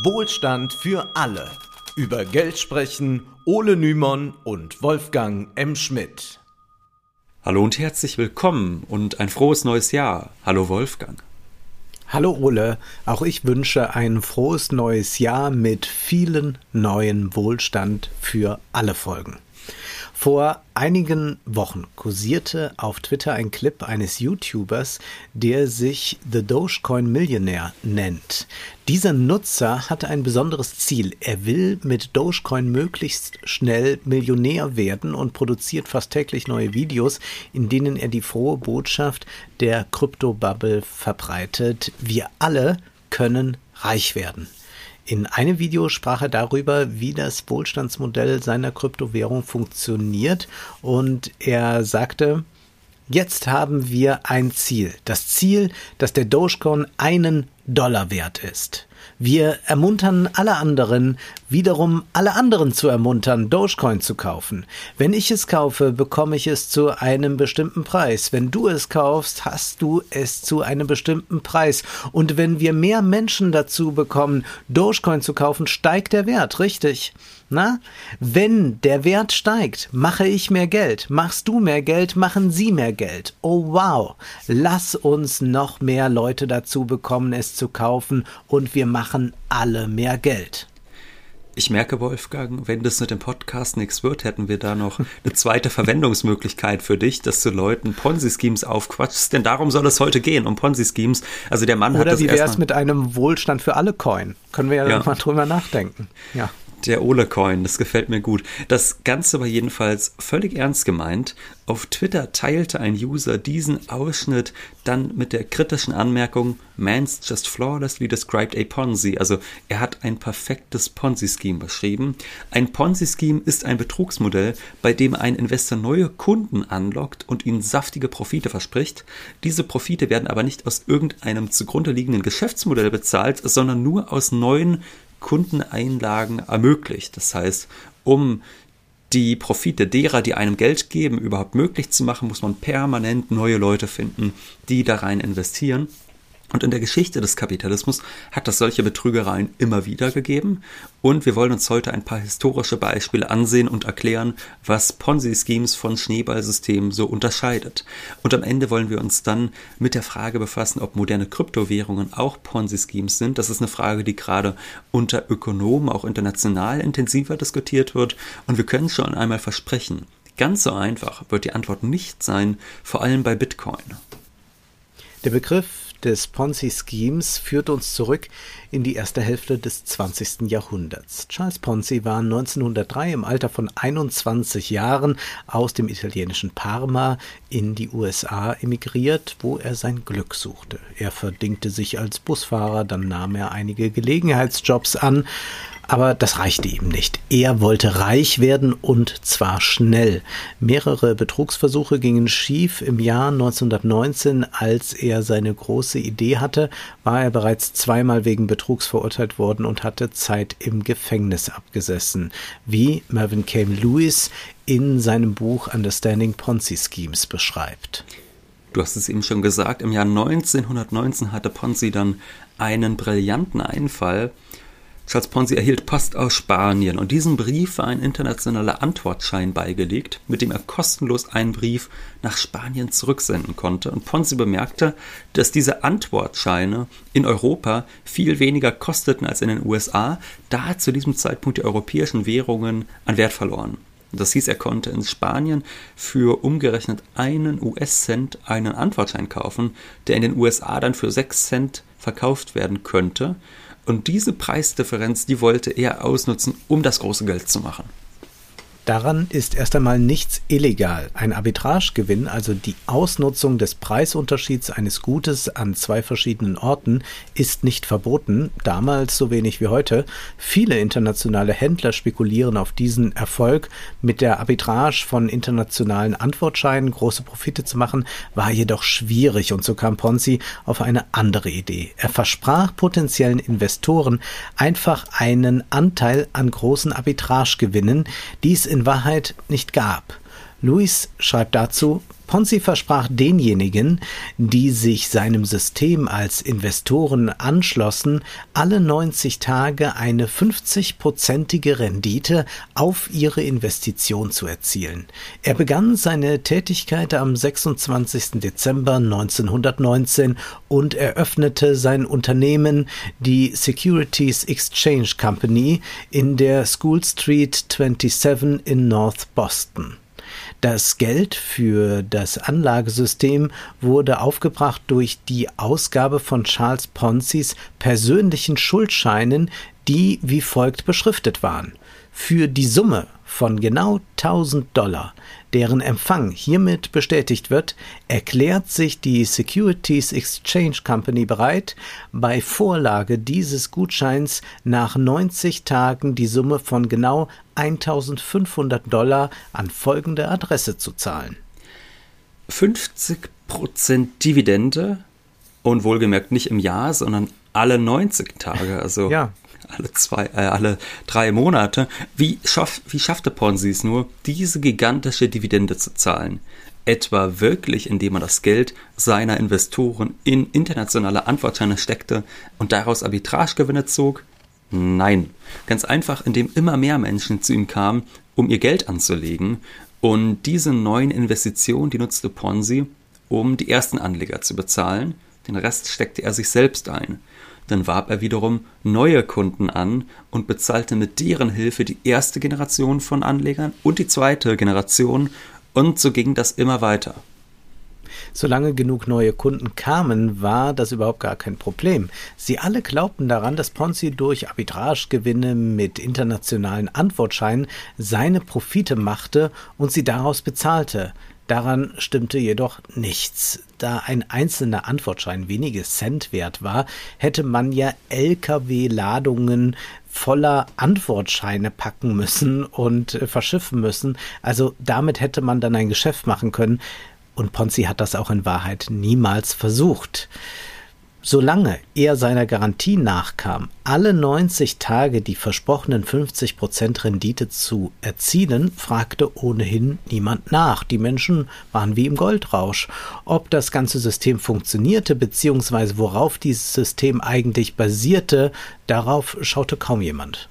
Wohlstand für alle. Über Geld sprechen Ole Nymon und Wolfgang M. Schmidt. Hallo und herzlich willkommen und ein frohes neues Jahr. Hallo Wolfgang. Hallo Ole, auch ich wünsche ein frohes neues Jahr mit vielen neuen Wohlstand für alle Folgen. Vor einigen Wochen kursierte auf Twitter ein Clip eines YouTubers, der sich The Dogecoin Millionaire nennt. Dieser Nutzer hatte ein besonderes Ziel. Er will mit Dogecoin möglichst schnell Millionär werden und produziert fast täglich neue Videos, in denen er die frohe Botschaft der Kryptobubble verbreitet. Wir alle können reich werden. In einem Video sprach er darüber, wie das Wohlstandsmodell seiner Kryptowährung funktioniert und er sagte, jetzt haben wir ein Ziel. Das Ziel, dass der Dogecoin einen Dollar wert ist. Wir ermuntern alle anderen, wiederum alle anderen zu ermuntern, Dogecoin zu kaufen. Wenn ich es kaufe, bekomme ich es zu einem bestimmten Preis. Wenn du es kaufst, hast du es zu einem bestimmten Preis. Und wenn wir mehr Menschen dazu bekommen, Dogecoin zu kaufen, steigt der Wert, richtig? Na? Wenn der Wert steigt, mache ich mehr Geld. Machst du mehr Geld, machen sie mehr Geld. Oh wow. Lass uns noch mehr Leute dazu bekommen, es zu kaufen und wir machen alle mehr Geld. Ich merke, Wolfgang, wenn das mit dem Podcast nichts wird, hätten wir da noch eine zweite Verwendungsmöglichkeit für dich, dass du Leuten Ponzi-Schemes aufquatschst, denn darum soll es heute gehen, um Ponzi-Schemes. Also der Mann Oder hat das wie wäre es mit einem Wohlstand für alle Coin? Können wir ja, Ja. mal drüber nachdenken. Ja. Der Ole-Coin, das gefällt mir gut. Das Ganze war jedenfalls völlig ernst gemeint. Auf Twitter teilte ein User diesen Ausschnitt dann mit der kritischen Anmerkung, Man's just flawlessly described a Ponzi. Also er hat ein perfektes Ponzi-Scheme beschrieben. Ein Ponzi-Scheme ist ein Betrugsmodell, bei dem ein Investor neue Kunden anlockt und ihnen saftige Profite verspricht. Diese Profite werden aber nicht aus irgendeinem zugrunde liegenden Geschäftsmodell bezahlt, sondern nur aus neuen Kundeneinlagen ermöglicht. Das heißt, um die Profite derer, die einem Geld geben, überhaupt möglich zu machen, muss man permanent neue Leute finden, die da rein investieren. Und in der Geschichte des Kapitalismus hat es solche Betrügereien immer wieder gegeben. Und wir wollen uns heute ein paar historische Beispiele ansehen und erklären, was Ponzi-Schemes von Schneeballsystemen so unterscheidet. Und am Ende wollen wir uns dann mit der Frage befassen, ob moderne Kryptowährungen auch Ponzi-Schemes sind. Das ist eine Frage, die gerade unter Ökonomen auch international intensiver diskutiert wird. Und wir können schon einmal versprechen, ganz so einfach wird die Antwort nicht sein, vor allem bei Bitcoin. Der Begriff des Ponzi-Schemes führt uns zurück in die erste Hälfte des 20. Jahrhunderts. Charles Ponzi war 1903 im Alter von 21 Jahren aus dem italienischen Parma in die USA emigriert, wo er sein Glück suchte. Er verdingte sich als Busfahrer, dann nahm er einige Gelegenheitsjobs an, aber das reichte ihm nicht. Er wollte reich werden und zwar schnell. Mehrere Betrugsversuche gingen schief. Im Jahr 1919, als er seine große Idee hatte, war er bereits zweimal wegen Betrugs verurteilt worden und hatte Zeit im Gefängnis abgesessen, wie Mervyn Came Lewis in seinem Buch Understanding Ponzi Schemes beschreibt. Du hast es eben schon gesagt, im Jahr 1919 hatte Ponzi dann einen brillanten Einfall. Charles Ponzi erhielt Post aus Spanien und diesem Brief war ein internationaler Antwortschein beigelegt, mit dem er kostenlos einen Brief nach Spanien zurücksenden konnte. Und Ponzi bemerkte, dass diese Antwortscheine in Europa viel weniger kosteten als in den USA, da zu diesem Zeitpunkt die europäischen Währungen an Wert verloren. Das hieß, er konnte in Spanien für umgerechnet einen US-Cent einen Antwortschein kaufen, der in den USA dann für 6 Cent verkauft werden könnte. Und diese Preisdifferenz, die wollte er ausnutzen, um das große Geld zu machen. Daran ist erst einmal nichts illegal. Ein Arbitragegewinn, also die Ausnutzung des Preisunterschieds eines Gutes an zwei verschiedenen Orten, ist nicht verboten, damals so wenig wie heute. Viele internationale Händler spekulieren auf diesen Erfolg. Mit der Arbitrage von internationalen Antwortscheinen große Profite zu machen, war jedoch schwierig und so kam Ponzi auf eine andere Idee. Er versprach potenziellen Investoren einfach einen Anteil an großen Arbitragegewinnen, die es in Wahrheit nicht gab. Luis schreibt dazu, Ponzi versprach denjenigen, die sich seinem System als Investoren anschlossen, alle 90 Tage eine 50-prozentige Rendite auf ihre Investition zu erzielen. Er begann seine Tätigkeit am 26. Dezember 1919 und eröffnete sein Unternehmen, die Securities Exchange Company, in der School Street 27 in North Boston. Das Geld für das Anlagesystem wurde aufgebracht durch die Ausgabe von Charles Ponzis persönlichen Schuldscheinen, die wie folgt beschriftet waren. Für die Summe von genau 1000 Dollar, deren Empfang hiermit bestätigt wird, erklärt sich die Securities Exchange Company bereit, bei Vorlage dieses Gutscheins nach 90 Tagen die Summe von genau 1500 Dollar an folgende Adresse zu zahlen. 50% Dividende und wohlgemerkt nicht im Jahr, sondern alle 90 Tage, also ja alle zwei, äh, alle drei Monate. Wie, schaff, wie schaffte Ponzi es nur, diese gigantische Dividende zu zahlen? Etwa wirklich, indem er das Geld seiner Investoren in internationale Antwortscheine steckte und daraus Arbitragegewinne zog? Nein, ganz einfach, indem immer mehr Menschen zu ihm kamen, um ihr Geld anzulegen. Und diese neuen Investitionen, die nutzte Ponzi, um die ersten Anleger zu bezahlen. Den Rest steckte er sich selbst ein. Dann warb er wiederum neue Kunden an und bezahlte mit deren Hilfe die erste Generation von Anlegern und die zweite Generation und so ging das immer weiter. Solange genug neue Kunden kamen, war das überhaupt gar kein Problem. Sie alle glaubten daran, dass Ponzi durch Arbitragegewinne mit internationalen Antwortscheinen seine Profite machte und sie daraus bezahlte. Daran stimmte jedoch nichts. Da ein einzelner Antwortschein wenige Cent wert war, hätte man ja Lkw-Ladungen voller Antwortscheine packen müssen und äh, verschiffen müssen. Also damit hätte man dann ein Geschäft machen können. Und Ponzi hat das auch in Wahrheit niemals versucht. Solange er seiner Garantie nachkam, alle 90 Tage die versprochenen 50% Rendite zu erzielen, fragte ohnehin niemand nach. Die Menschen waren wie im Goldrausch. Ob das ganze System funktionierte, beziehungsweise worauf dieses System eigentlich basierte, darauf schaute kaum jemand.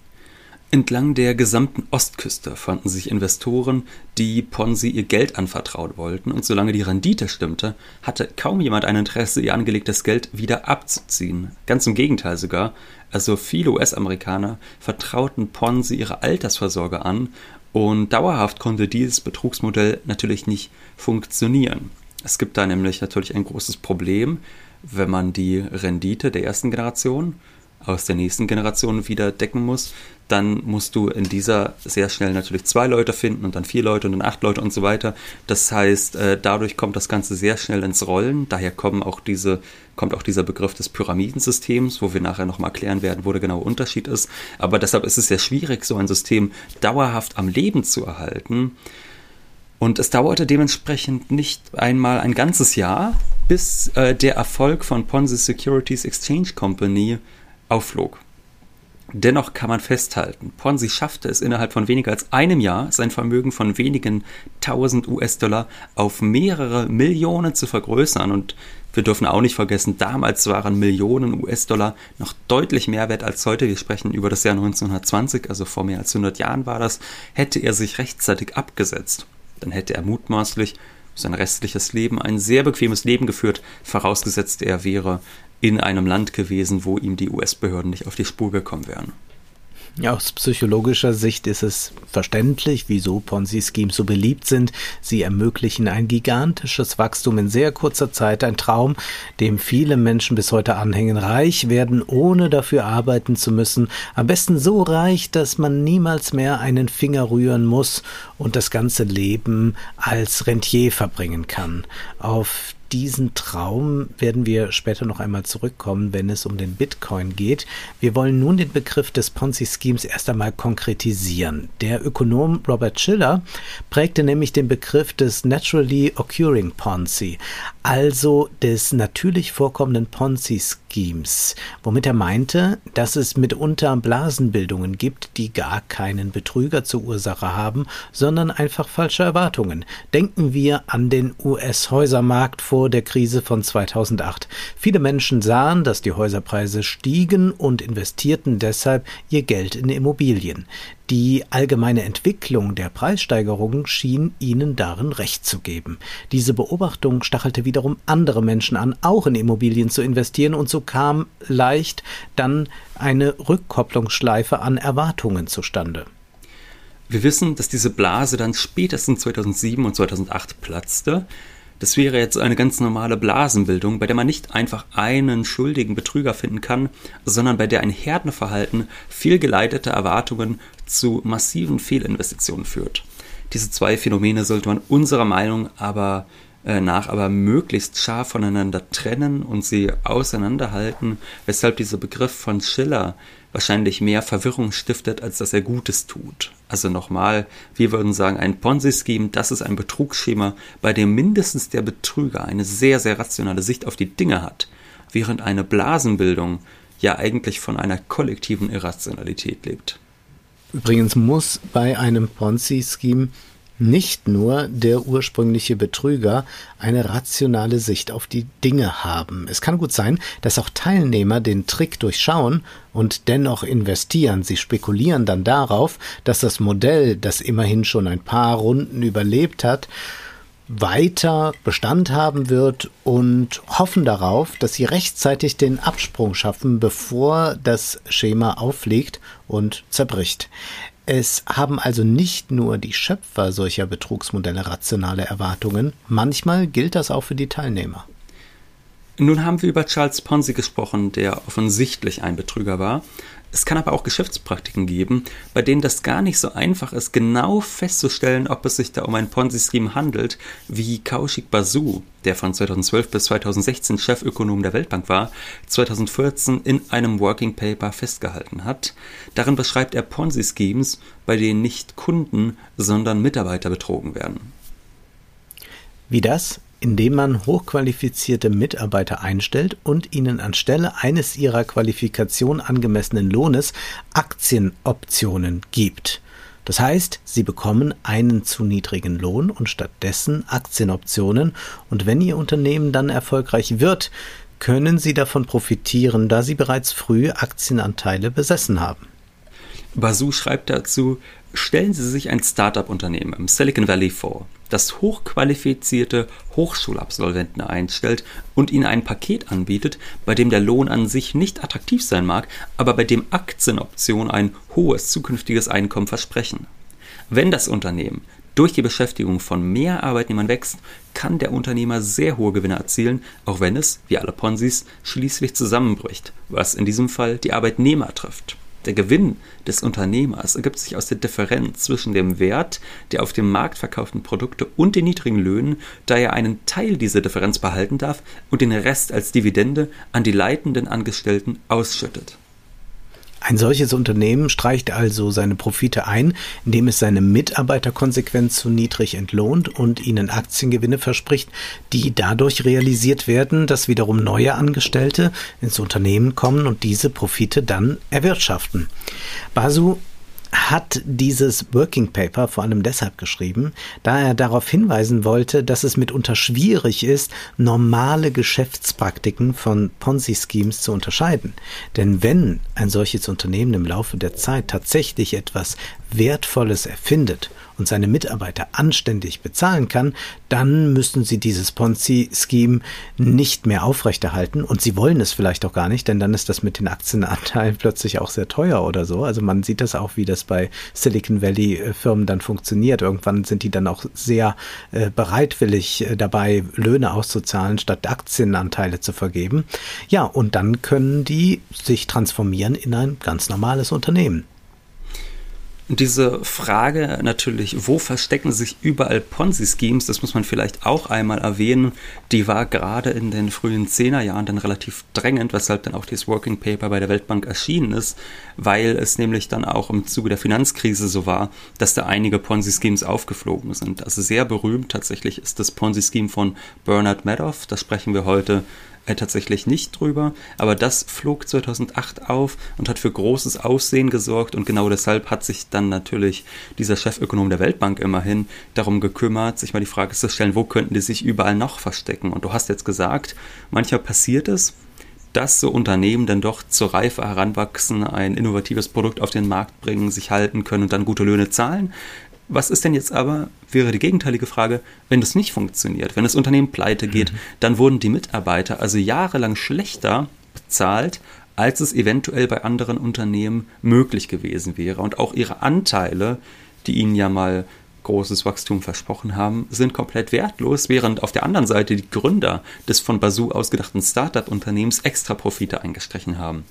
Entlang der gesamten Ostküste fanden sich Investoren, die Ponzi ihr Geld anvertraut wollten, und solange die Rendite stimmte, hatte kaum jemand ein Interesse, ihr angelegtes Geld wieder abzuziehen. Ganz im Gegenteil sogar, also viele US-Amerikaner vertrauten Ponzi ihre Altersvorsorge an, und dauerhaft konnte dieses Betrugsmodell natürlich nicht funktionieren. Es gibt da nämlich natürlich ein großes Problem, wenn man die Rendite der ersten Generation aus der nächsten Generation wieder decken muss, dann musst du in dieser sehr schnell natürlich zwei Leute finden und dann vier Leute und dann acht Leute und so weiter. Das heißt, äh, dadurch kommt das Ganze sehr schnell ins Rollen. Daher kommen auch diese, kommt auch dieser Begriff des Pyramidensystems, wo wir nachher nochmal erklären werden, wo der genaue Unterschied ist. Aber deshalb ist es sehr schwierig, so ein System dauerhaft am Leben zu erhalten. Und es dauerte dementsprechend nicht einmal ein ganzes Jahr, bis äh, der Erfolg von Ponzi Securities Exchange Company aufflog. Dennoch kann man festhalten, Ponzi schaffte es innerhalb von weniger als einem Jahr, sein Vermögen von wenigen tausend US-Dollar auf mehrere Millionen zu vergrößern. Und wir dürfen auch nicht vergessen, damals waren Millionen US-Dollar noch deutlich mehr wert als heute. Wir sprechen über das Jahr 1920, also vor mehr als 100 Jahren war das. Hätte er sich rechtzeitig abgesetzt, dann hätte er mutmaßlich sein restliches Leben ein sehr bequemes Leben geführt, vorausgesetzt er wäre in einem Land gewesen, wo ihm die US-Behörden nicht auf die Spur gekommen wären. Aus psychologischer Sicht ist es verständlich, wieso Ponzi-Schemes so beliebt sind. Sie ermöglichen ein gigantisches Wachstum in sehr kurzer Zeit, ein Traum, dem viele Menschen bis heute anhängen. Reich werden, ohne dafür arbeiten zu müssen. Am besten so reich, dass man niemals mehr einen Finger rühren muss und das ganze Leben als Rentier verbringen kann. Auf diesen Traum werden wir später noch einmal zurückkommen, wenn es um den Bitcoin geht. Wir wollen nun den Begriff des Ponzi-Schemes erst einmal konkretisieren. Der Ökonom Robert Schiller prägte nämlich den Begriff des Naturally Occurring Ponzi, also des natürlich vorkommenden Ponzi-Schemes, womit er meinte, dass es mitunter Blasenbildungen gibt, die gar keinen Betrüger zur Ursache haben, sondern einfach falsche Erwartungen. Denken wir an den US-Häusermarkt vor der Krise von 2008. Viele Menschen sahen, dass die Häuserpreise stiegen und investierten deshalb ihr Geld in Immobilien. Die allgemeine Entwicklung der Preissteigerungen schien ihnen darin recht zu geben. Diese Beobachtung stachelte wiederum andere Menschen an, auch in Immobilien zu investieren, und so kam leicht dann eine Rückkopplungsschleife an Erwartungen zustande. Wir wissen, dass diese Blase dann spätestens 2007 und 2008 platzte. Das wäre jetzt eine ganz normale Blasenbildung, bei der man nicht einfach einen schuldigen Betrüger finden kann, sondern bei der ein Herdenverhalten fehlgeleiteter Erwartungen zu massiven Fehlinvestitionen führt. Diese zwei Phänomene sollte man unserer Meinung aber äh, nach aber möglichst scharf voneinander trennen und sie auseinanderhalten, weshalb dieser Begriff von Schiller wahrscheinlich mehr Verwirrung stiftet, als dass er Gutes tut. Also nochmal, wir würden sagen, ein Ponzi-Scheme, das ist ein Betrugsschema, bei dem mindestens der Betrüger eine sehr, sehr rationale Sicht auf die Dinge hat, während eine Blasenbildung ja eigentlich von einer kollektiven Irrationalität lebt. Übrigens muss bei einem Ponzi-Scheme nicht nur der ursprüngliche Betrüger eine rationale Sicht auf die Dinge haben. Es kann gut sein, dass auch Teilnehmer den Trick durchschauen und dennoch investieren. Sie spekulieren dann darauf, dass das Modell, das immerhin schon ein paar Runden überlebt hat, weiter Bestand haben wird und hoffen darauf, dass sie rechtzeitig den Absprung schaffen, bevor das Schema auffliegt und zerbricht. Es haben also nicht nur die Schöpfer solcher Betrugsmodelle rationale Erwartungen, manchmal gilt das auch für die Teilnehmer. Nun haben wir über Charles Ponzi gesprochen, der offensichtlich ein Betrüger war. Es kann aber auch Geschäftspraktiken geben, bei denen das gar nicht so einfach ist, genau festzustellen, ob es sich da um ein Ponzi-Scheme handelt, wie Kaushik Basu, der von 2012 bis 2016 Chefökonom der Weltbank war, 2014 in einem Working Paper festgehalten hat. Darin beschreibt er Ponzi-Schemes, bei denen nicht Kunden, sondern Mitarbeiter betrogen werden. Wie das indem man hochqualifizierte Mitarbeiter einstellt und ihnen anstelle eines ihrer Qualifikation angemessenen Lohnes Aktienoptionen gibt. Das heißt, sie bekommen einen zu niedrigen Lohn und stattdessen Aktienoptionen und wenn ihr Unternehmen dann erfolgreich wird, können sie davon profitieren, da sie bereits früh Aktienanteile besessen haben. Basu schreibt dazu, stellen Sie sich ein Startup-Unternehmen im Silicon Valley vor das hochqualifizierte Hochschulabsolventen einstellt und ihnen ein Paket anbietet, bei dem der Lohn an sich nicht attraktiv sein mag, aber bei dem Aktienoptionen ein hohes zukünftiges Einkommen versprechen. Wenn das Unternehmen durch die Beschäftigung von mehr Arbeitnehmern wächst, kann der Unternehmer sehr hohe Gewinne erzielen, auch wenn es, wie alle Ponzis, schließlich zusammenbricht, was in diesem Fall die Arbeitnehmer trifft. Der Gewinn des Unternehmers ergibt sich aus der Differenz zwischen dem Wert der auf dem Markt verkauften Produkte und den niedrigen Löhnen, da er einen Teil dieser Differenz behalten darf und den Rest als Dividende an die leitenden Angestellten ausschüttet. Ein solches Unternehmen streicht also seine Profite ein, indem es seine Mitarbeiter konsequent zu niedrig entlohnt und ihnen Aktiengewinne verspricht, die dadurch realisiert werden, dass wiederum neue Angestellte ins Unternehmen kommen und diese Profite dann erwirtschaften. Basu hat dieses Working Paper vor allem deshalb geschrieben, da er darauf hinweisen wollte, dass es mitunter schwierig ist, normale Geschäftspraktiken von Ponzi-Schemes zu unterscheiden. Denn wenn ein solches Unternehmen im Laufe der Zeit tatsächlich etwas Wertvolles erfindet und seine Mitarbeiter anständig bezahlen kann, dann müssen sie dieses Ponzi-Scheme nicht mehr aufrechterhalten und sie wollen es vielleicht auch gar nicht, denn dann ist das mit den Aktienanteilen plötzlich auch sehr teuer oder so. Also man sieht das auch, wie das bei Silicon Valley äh, Firmen dann funktioniert. Irgendwann sind die dann auch sehr äh, bereitwillig äh, dabei, Löhne auszuzahlen, statt Aktienanteile zu vergeben. Ja, und dann können die sich transformieren in ein ganz normales Unternehmen. Diese Frage natürlich, wo verstecken sich überall Ponzi-Schemes, das muss man vielleicht auch einmal erwähnen, die war gerade in den frühen Zehnerjahren dann relativ drängend, weshalb dann auch dieses Working Paper bei der Weltbank erschienen ist, weil es nämlich dann auch im Zuge der Finanzkrise so war, dass da einige Ponzi-Schemes aufgeflogen sind. Also sehr berühmt tatsächlich ist das Ponzi-Scheme von Bernard Madoff, da sprechen wir heute äh, tatsächlich nicht drüber, aber das flog 2008 auf und hat für großes Aussehen gesorgt und genau deshalb hat sich dann natürlich dieser Chefökonom der Weltbank immerhin darum gekümmert, sich mal die Frage zu stellen, wo könnten die sich überall noch verstecken? Und du hast jetzt gesagt, manchmal passiert es, dass so Unternehmen dann doch zur Reife heranwachsen, ein innovatives Produkt auf den Markt bringen, sich halten können und dann gute Löhne zahlen. Was ist denn jetzt aber, wäre die gegenteilige Frage, wenn das nicht funktioniert, wenn das Unternehmen pleite geht, mhm. dann wurden die Mitarbeiter also jahrelang schlechter bezahlt, als es eventuell bei anderen Unternehmen möglich gewesen wäre. Und auch ihre Anteile, die ihnen ja mal großes Wachstum versprochen haben, sind komplett wertlos, während auf der anderen Seite die Gründer des von Bazoo ausgedachten Startup-Unternehmens extra Profite eingestrichen haben.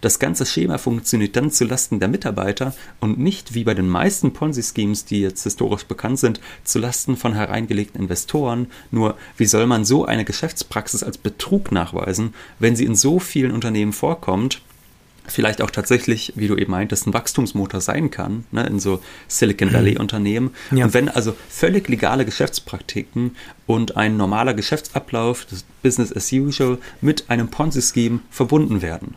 Das ganze Schema funktioniert dann zulasten der Mitarbeiter und nicht wie bei den meisten Ponzi-Schemes, die jetzt historisch bekannt sind, zulasten von hereingelegten Investoren. Nur wie soll man so eine Geschäftspraxis als Betrug nachweisen, wenn sie in so vielen Unternehmen vorkommt vielleicht auch tatsächlich, wie du eben meintest, ein Wachstumsmotor sein kann, ne, in so Silicon Valley-Unternehmen. Ja. Und wenn also völlig legale Geschäftspraktiken und ein normaler Geschäftsablauf, das Business as usual, mit einem Ponzi-Scheme verbunden werden.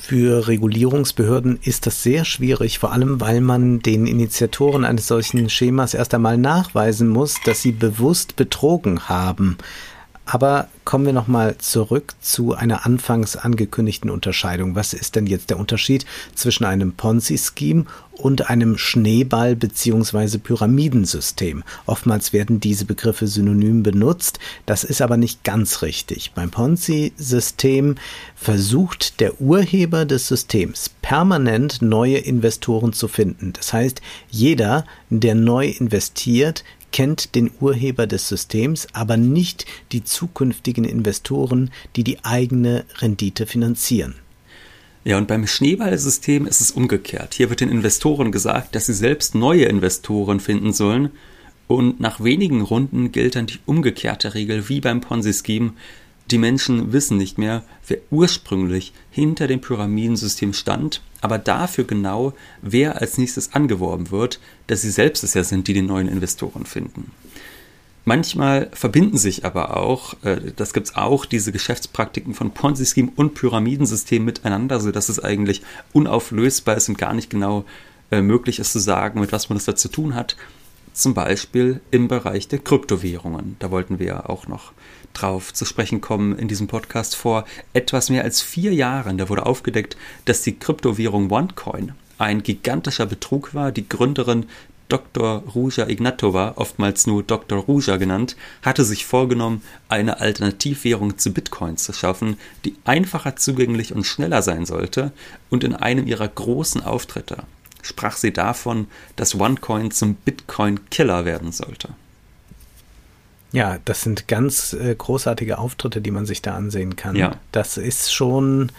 Für Regulierungsbehörden ist das sehr schwierig, vor allem weil man den Initiatoren eines solchen Schemas erst einmal nachweisen muss, dass sie bewusst betrogen haben. Aber kommen wir nochmal zurück zu einer anfangs angekündigten Unterscheidung. Was ist denn jetzt der Unterschied zwischen einem Ponzi-Scheme und einem Schneeball- bzw. Pyramidensystem? Oftmals werden diese Begriffe synonym benutzt. Das ist aber nicht ganz richtig. Beim Ponzi-System versucht der Urheber des Systems permanent neue Investoren zu finden. Das heißt, jeder, der neu investiert, kennt den Urheber des Systems, aber nicht die zukünftigen Investoren, die die eigene Rendite finanzieren. Ja, und beim Schneeballsystem ist es umgekehrt. Hier wird den Investoren gesagt, dass sie selbst neue Investoren finden sollen. Und nach wenigen Runden gilt dann die umgekehrte Regel wie beim Ponzi-Scheme. Die Menschen wissen nicht mehr, wer ursprünglich hinter dem Pyramidensystem stand, aber dafür genau, wer als nächstes angeworben wird, dass sie selbst es ja sind, die den neuen Investoren finden. Manchmal verbinden sich aber auch, äh, das gibt es auch, diese Geschäftspraktiken von Ponzi-Scheme und Pyramidensystem miteinander, sodass es eigentlich unauflösbar ist und gar nicht genau äh, möglich ist zu sagen, mit was man das da zu tun hat. Zum Beispiel im Bereich der Kryptowährungen. Da wollten wir ja auch noch drauf zu sprechen kommen in diesem Podcast. Vor etwas mehr als vier Jahren, da wurde aufgedeckt, dass die Kryptowährung OneCoin ein gigantischer Betrug war. Die Gründerin Dr. Ruja Ignatova, oftmals nur Dr. Ruja genannt, hatte sich vorgenommen, eine Alternativwährung zu Bitcoin zu schaffen, die einfacher zugänglich und schneller sein sollte, und in einem ihrer großen Auftritte sprach sie davon, dass OneCoin zum Bitcoin-Killer werden sollte. Ja, das sind ganz äh, großartige Auftritte, die man sich da ansehen kann. Ja. Das ist schon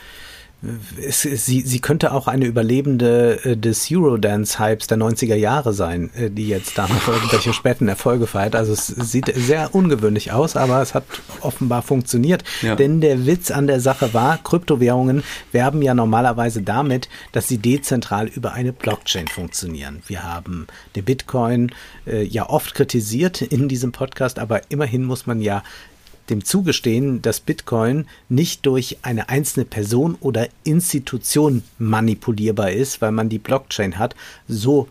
es, sie, sie könnte auch eine Überlebende äh, des Eurodance-Hypes der 90er Jahre sein, äh, die jetzt da noch irgendwelche späten Erfolge feiert. Also es sieht sehr ungewöhnlich aus, aber es hat offenbar funktioniert. Ja. Denn der Witz an der Sache war, Kryptowährungen werben ja normalerweise damit, dass sie dezentral über eine Blockchain funktionieren. Wir haben den Bitcoin äh, ja oft kritisiert in diesem Podcast, aber immerhin muss man ja dem zugestehen, dass Bitcoin nicht durch eine einzelne Person oder Institution manipulierbar ist, weil man die Blockchain hat. So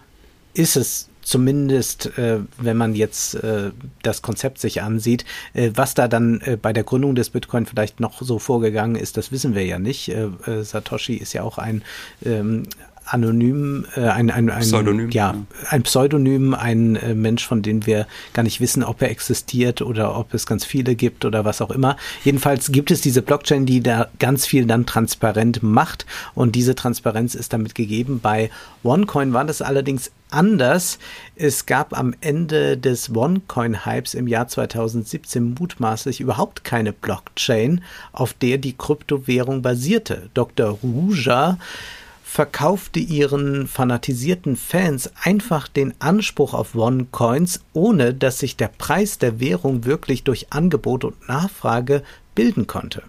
ist es zumindest, äh, wenn man jetzt äh, das Konzept sich ansieht. Äh, was da dann äh, bei der Gründung des Bitcoin vielleicht noch so vorgegangen ist, das wissen wir ja nicht. Äh, äh, Satoshi ist ja auch ein ähm, anonym, äh, ein, ein, ein Pseudonym, ja, ja, ein Pseudonym, ein äh, Mensch, von dem wir gar nicht wissen, ob er existiert oder ob es ganz viele gibt oder was auch immer. Jedenfalls gibt es diese Blockchain, die da ganz viel dann transparent macht und diese Transparenz ist damit gegeben. Bei OneCoin war das allerdings anders. Es gab am Ende des OneCoin-Hypes im Jahr 2017 mutmaßlich überhaupt keine Blockchain, auf der die Kryptowährung basierte. Dr. Ruja verkaufte ihren fanatisierten Fans einfach den Anspruch auf One-Coins, ohne dass sich der Preis der Währung wirklich durch Angebot und Nachfrage bilden konnte.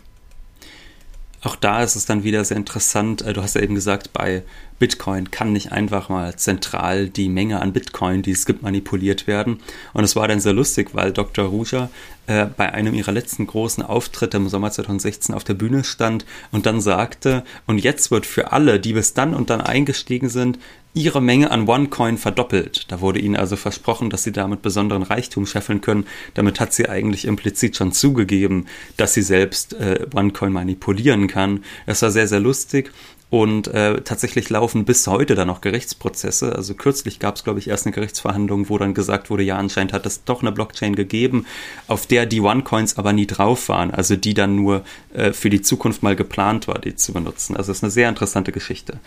Auch da ist es dann wieder sehr interessant. Äh, du hast ja eben gesagt, bei Bitcoin kann nicht einfach mal zentral die Menge an Bitcoin, die es gibt, manipuliert werden. Und es war dann sehr lustig, weil Dr. Ruja äh, bei einem ihrer letzten großen Auftritte im Sommer 2016 auf der Bühne stand und dann sagte, und jetzt wird für alle, die bis dann und dann eingestiegen sind, ihre Menge an OneCoin verdoppelt. Da wurde ihnen also versprochen, dass sie damit besonderen Reichtum scheffeln können. Damit hat sie eigentlich implizit schon zugegeben, dass sie selbst äh, OneCoin manipulieren kann. Das war sehr, sehr lustig. Und äh, tatsächlich laufen bis heute da noch Gerichtsprozesse. Also kürzlich gab es, glaube ich, erst eine Gerichtsverhandlung, wo dann gesagt wurde, ja, anscheinend hat es doch eine Blockchain gegeben, auf der die OneCoins aber nie drauf waren. Also die dann nur äh, für die Zukunft mal geplant war, die zu benutzen. Also es ist eine sehr interessante Geschichte.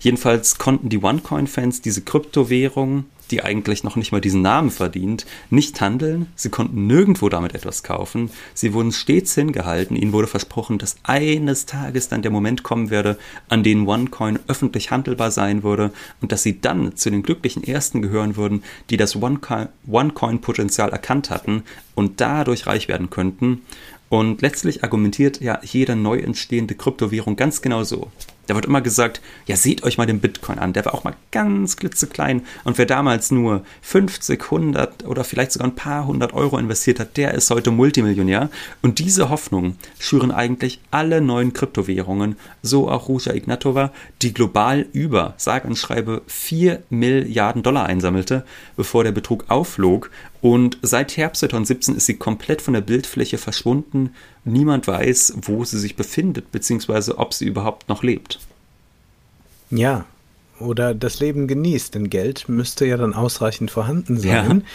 Jedenfalls konnten die OneCoin-Fans diese Kryptowährung die eigentlich noch nicht mal diesen Namen verdient, nicht handeln. Sie konnten nirgendwo damit etwas kaufen. Sie wurden stets hingehalten. Ihnen wurde versprochen, dass eines Tages dann der Moment kommen werde, an dem OneCoin öffentlich handelbar sein würde und dass sie dann zu den glücklichen Ersten gehören würden, die das OneCoin-Potenzial erkannt hatten und dadurch reich werden könnten. Und letztlich argumentiert ja jede neu entstehende Kryptowährung ganz genau so. Da wird immer gesagt, ja, seht euch mal den Bitcoin an. Der war auch mal ganz klitzeklein. Und wer damals nur 50, 100 oder vielleicht sogar ein paar hundert Euro investiert hat, der ist heute Multimillionär. Und diese Hoffnung schüren eigentlich alle neuen Kryptowährungen, so auch Ruja Ignatova, die global über, sage und schreibe, 4 Milliarden Dollar einsammelte, bevor der Betrug aufflog. Und seit Herbst 2017 ist sie komplett von der Bildfläche verschwunden. Niemand weiß, wo sie sich befindet, beziehungsweise ob sie überhaupt noch lebt. Ja, oder das Leben genießt, denn Geld müsste ja dann ausreichend vorhanden sein. Ja.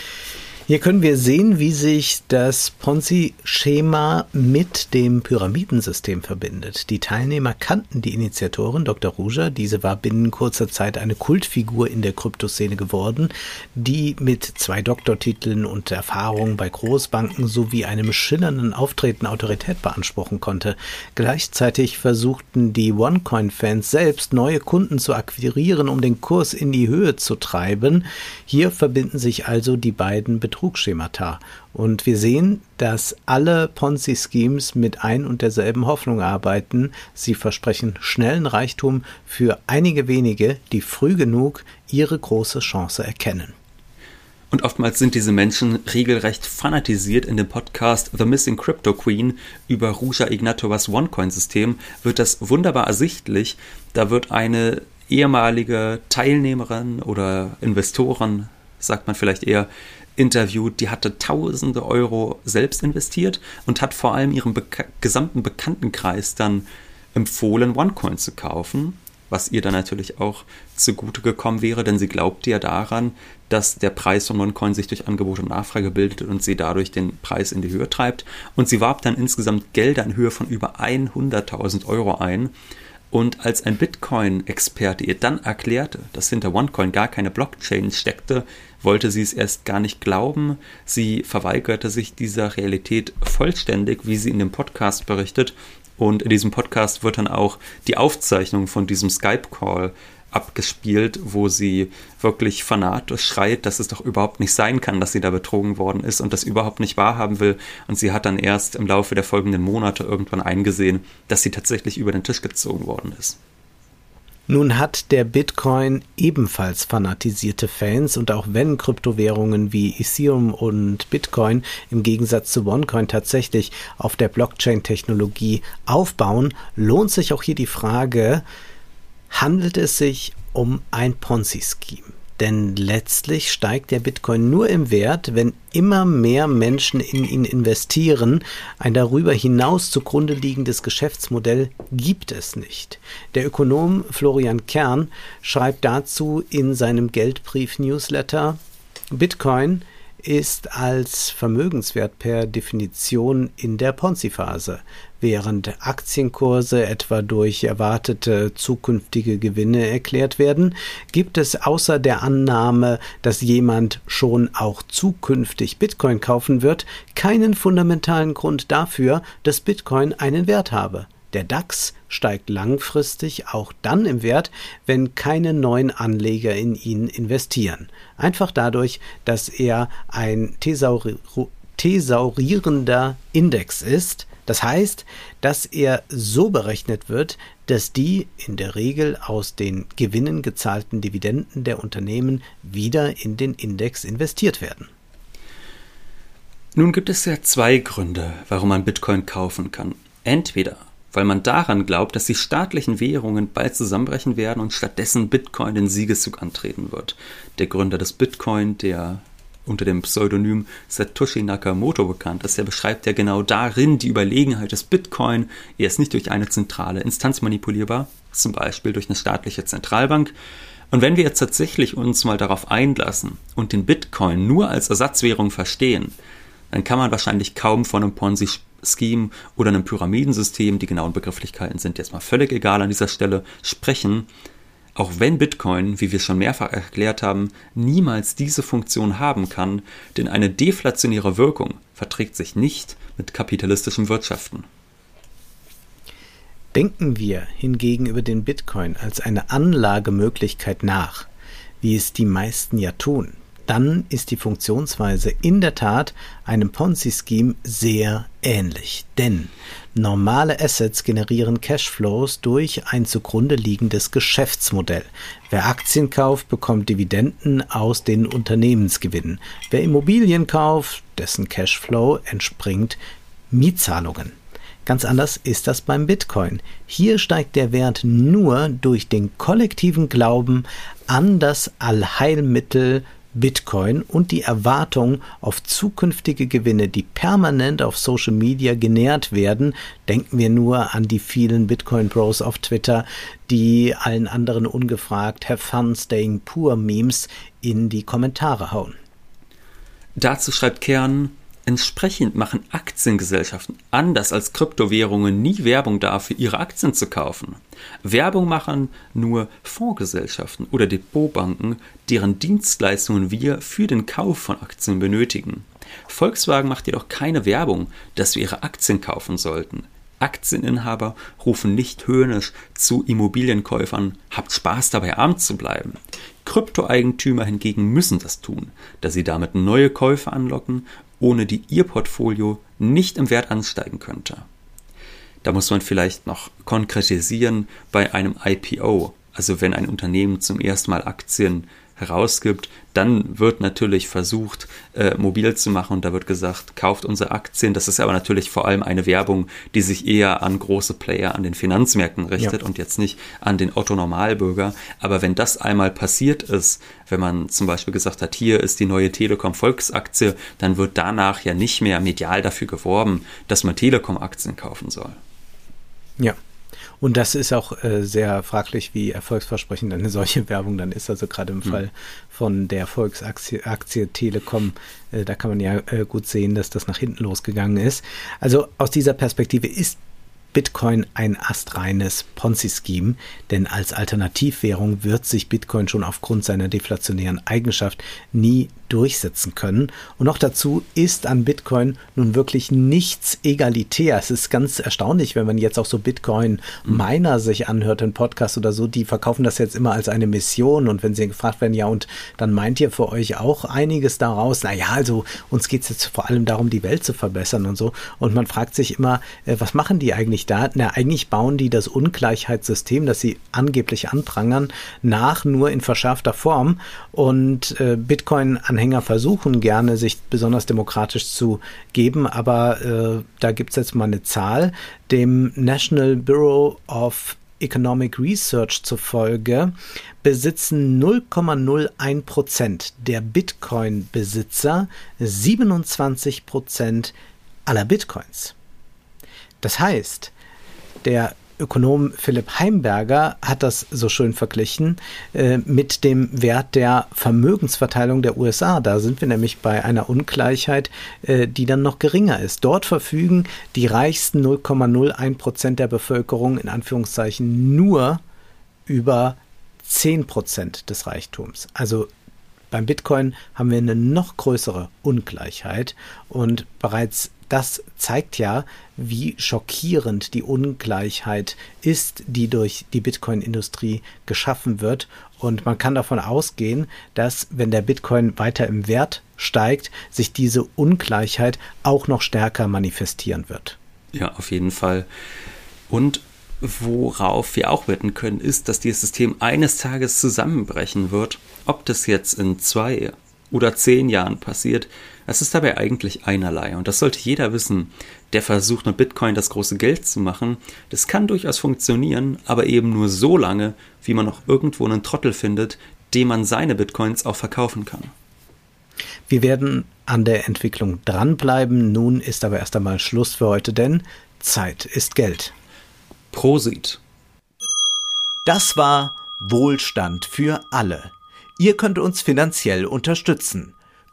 Hier können wir sehen, wie sich das Ponzi-Schema mit dem Pyramidensystem verbindet. Die Teilnehmer kannten die Initiatorin Dr. Ruja. Diese war binnen kurzer Zeit eine Kultfigur in der Kryptoszene geworden, die mit zwei Doktortiteln und Erfahrungen bei Großbanken sowie einem schillernden Auftreten Autorität beanspruchen konnte. Gleichzeitig versuchten die OneCoin-Fans selbst neue Kunden zu akquirieren, um den Kurs in die Höhe zu treiben. Hier verbinden sich also die beiden Betrugsschemata. Und wir sehen, dass alle Ponzi-Schemes mit ein und derselben Hoffnung arbeiten. Sie versprechen schnellen Reichtum für einige wenige, die früh genug ihre große Chance erkennen. Und oftmals sind diese Menschen regelrecht fanatisiert. In dem Podcast The Missing Crypto Queen über Ruja Ignatovas OneCoin-System wird das wunderbar ersichtlich. Da wird eine ehemalige Teilnehmerin oder Investorin, sagt man vielleicht eher, interviewt, die hatte tausende Euro selbst investiert und hat vor allem ihrem beka gesamten Bekanntenkreis dann empfohlen, OneCoin zu kaufen, was ihr dann natürlich auch zugute gekommen wäre, denn sie glaubte ja daran, dass der Preis von OneCoin sich durch Angebot und Nachfrage bildet und sie dadurch den Preis in die Höhe treibt. Und sie warb dann insgesamt Gelder in Höhe von über 100.000 Euro ein. Und als ein Bitcoin-Experte ihr dann erklärte, dass hinter OneCoin gar keine Blockchain steckte, wollte sie es erst gar nicht glauben. Sie verweigerte sich dieser Realität vollständig, wie sie in dem Podcast berichtet. Und in diesem Podcast wird dann auch die Aufzeichnung von diesem Skype-Call abgespielt, wo sie wirklich fanatisch schreit, dass es doch überhaupt nicht sein kann, dass sie da betrogen worden ist und das überhaupt nicht wahrhaben will. Und sie hat dann erst im Laufe der folgenden Monate irgendwann eingesehen, dass sie tatsächlich über den Tisch gezogen worden ist. Nun hat der Bitcoin ebenfalls fanatisierte Fans und auch wenn Kryptowährungen wie Ethereum und Bitcoin im Gegensatz zu OneCoin tatsächlich auf der Blockchain-Technologie aufbauen, lohnt sich auch hier die Frage, handelt es sich um ein Ponzi-Scheme? Denn letztlich steigt der Bitcoin nur im Wert, wenn immer mehr Menschen in ihn investieren. Ein darüber hinaus zugrunde liegendes Geschäftsmodell gibt es nicht. Der Ökonom Florian Kern schreibt dazu in seinem Geldbrief-Newsletter, Bitcoin ist als Vermögenswert per Definition in der Ponzi-Phase. Während Aktienkurse etwa durch erwartete zukünftige Gewinne erklärt werden, gibt es außer der Annahme, dass jemand schon auch zukünftig Bitcoin kaufen wird, keinen fundamentalen Grund dafür, dass Bitcoin einen Wert habe. Der DAX steigt langfristig auch dann im Wert, wenn keine neuen Anleger in ihn investieren. Einfach dadurch, dass er ein Thesauri thesaurierender Index ist. Das heißt, dass er so berechnet wird, dass die in der Regel aus den Gewinnen gezahlten Dividenden der Unternehmen wieder in den Index investiert werden. Nun gibt es ja zwei Gründe, warum man Bitcoin kaufen kann. Entweder weil man daran glaubt, dass die staatlichen Währungen bald zusammenbrechen werden und stattdessen Bitcoin den Siegeszug antreten wird. Der Gründer des Bitcoin, der unter dem Pseudonym Satoshi Nakamoto bekannt ist, der beschreibt ja genau darin die Überlegenheit des Bitcoin. Er ist nicht durch eine zentrale Instanz manipulierbar, zum Beispiel durch eine staatliche Zentralbank. Und wenn wir jetzt tatsächlich uns mal darauf einlassen und den Bitcoin nur als Ersatzwährung verstehen, dann kann man wahrscheinlich kaum von einem Ponzi-Scheme oder einem Pyramidensystem, die genauen Begrifflichkeiten sind jetzt mal völlig egal an dieser Stelle, sprechen, auch wenn Bitcoin, wie wir schon mehrfach erklärt haben, niemals diese Funktion haben kann, denn eine deflationäre Wirkung verträgt sich nicht mit kapitalistischem Wirtschaften. Denken wir hingegen über den Bitcoin als eine Anlagemöglichkeit nach, wie es die meisten ja tun, dann ist die Funktionsweise in der Tat einem Ponzi-Scheme sehr ähnlich. Denn normale Assets generieren Cashflows durch ein zugrunde liegendes Geschäftsmodell. Wer Aktien kauft, bekommt Dividenden aus den Unternehmensgewinnen. Wer Immobilien kauft, dessen Cashflow entspringt Mietzahlungen. Ganz anders ist das beim Bitcoin. Hier steigt der Wert nur durch den kollektiven Glauben an das Allheilmittel Bitcoin und die Erwartung auf zukünftige Gewinne, die permanent auf Social Media genährt werden. Denken wir nur an die vielen Bitcoin Bros auf Twitter, die allen anderen ungefragt Have Fun Staying Poor Memes in die Kommentare hauen. Dazu schreibt Kern, Entsprechend machen Aktiengesellschaften anders als Kryptowährungen nie Werbung dafür, ihre Aktien zu kaufen. Werbung machen nur Fondsgesellschaften oder Depotbanken, deren Dienstleistungen wir für den Kauf von Aktien benötigen. Volkswagen macht jedoch keine Werbung, dass wir ihre Aktien kaufen sollten. Aktieninhaber rufen nicht höhnisch zu Immobilienkäufern, habt Spaß dabei arm zu bleiben. Kryptoeigentümer hingegen müssen das tun, da sie damit neue Käufe anlocken ohne die ihr Portfolio nicht im Wert ansteigen könnte. Da muss man vielleicht noch konkretisieren bei einem IPO, also wenn ein Unternehmen zum ersten Mal Aktien herausgibt, dann wird natürlich versucht, äh, mobil zu machen und da wird gesagt, kauft unsere Aktien. Das ist aber natürlich vor allem eine Werbung, die sich eher an große Player an den Finanzmärkten richtet ja. und jetzt nicht an den Otto-Normalbürger. Aber wenn das einmal passiert ist, wenn man zum Beispiel gesagt hat, hier ist die neue Telekom-Volksaktie, dann wird danach ja nicht mehr medial dafür geworben, dass man Telekom-Aktien kaufen soll. Ja, und das ist auch äh, sehr fraglich, wie erfolgsversprechend eine solche Werbung dann ist. Also gerade im mhm. Fall von der Volksaktie Aktie Telekom, äh, da kann man ja äh, gut sehen, dass das nach hinten losgegangen ist. Also aus dieser Perspektive ist Bitcoin ein astreines Ponzi-Scheme, denn als Alternativwährung wird sich Bitcoin schon aufgrund seiner deflationären Eigenschaft nie durchsetzen können. Und noch dazu ist an Bitcoin nun wirklich nichts egalitär. Es ist ganz erstaunlich, wenn man jetzt auch so Bitcoin-Miner sich anhört, in Podcast oder so, die verkaufen das jetzt immer als eine Mission. Und wenn sie gefragt werden, ja, und dann meint ihr für euch auch einiges daraus? Naja, also uns geht es jetzt vor allem darum, die Welt zu verbessern und so. Und man fragt sich immer, äh, was machen die eigentlich da? Na, eigentlich bauen die das Ungleichheitssystem, das sie angeblich anprangern, nach, nur in verschärfter Form. Und äh, Bitcoin-Anhänger Anhänger versuchen gerne, sich besonders demokratisch zu geben, aber äh, da gibt es jetzt mal eine Zahl. Dem National Bureau of Economic Research zufolge besitzen 0,01 Prozent der Bitcoin-Besitzer 27 Prozent aller Bitcoins. Das heißt, der Ökonom Philipp Heimberger hat das so schön verglichen äh, mit dem Wert der Vermögensverteilung der USA. Da sind wir nämlich bei einer Ungleichheit, äh, die dann noch geringer ist. Dort verfügen die reichsten 0,01 Prozent der Bevölkerung in Anführungszeichen nur über 10 Prozent des Reichtums. Also beim Bitcoin haben wir eine noch größere Ungleichheit und bereits das zeigt ja, wie schockierend die Ungleichheit ist, die durch die Bitcoin-Industrie geschaffen wird. Und man kann davon ausgehen, dass wenn der Bitcoin weiter im Wert steigt, sich diese Ungleichheit auch noch stärker manifestieren wird. Ja, auf jeden Fall. Und worauf wir auch wetten können, ist, dass dieses System eines Tages zusammenbrechen wird. Ob das jetzt in zwei oder zehn Jahren passiert, es ist dabei eigentlich einerlei. Und das sollte jeder wissen, der versucht mit Bitcoin das große Geld zu machen. Das kann durchaus funktionieren, aber eben nur so lange, wie man noch irgendwo einen Trottel findet, dem man seine Bitcoins auch verkaufen kann. Wir werden an der Entwicklung dranbleiben. Nun ist aber erst einmal Schluss für heute, denn Zeit ist Geld. Prosit. Das war Wohlstand für alle. Ihr könnt uns finanziell unterstützen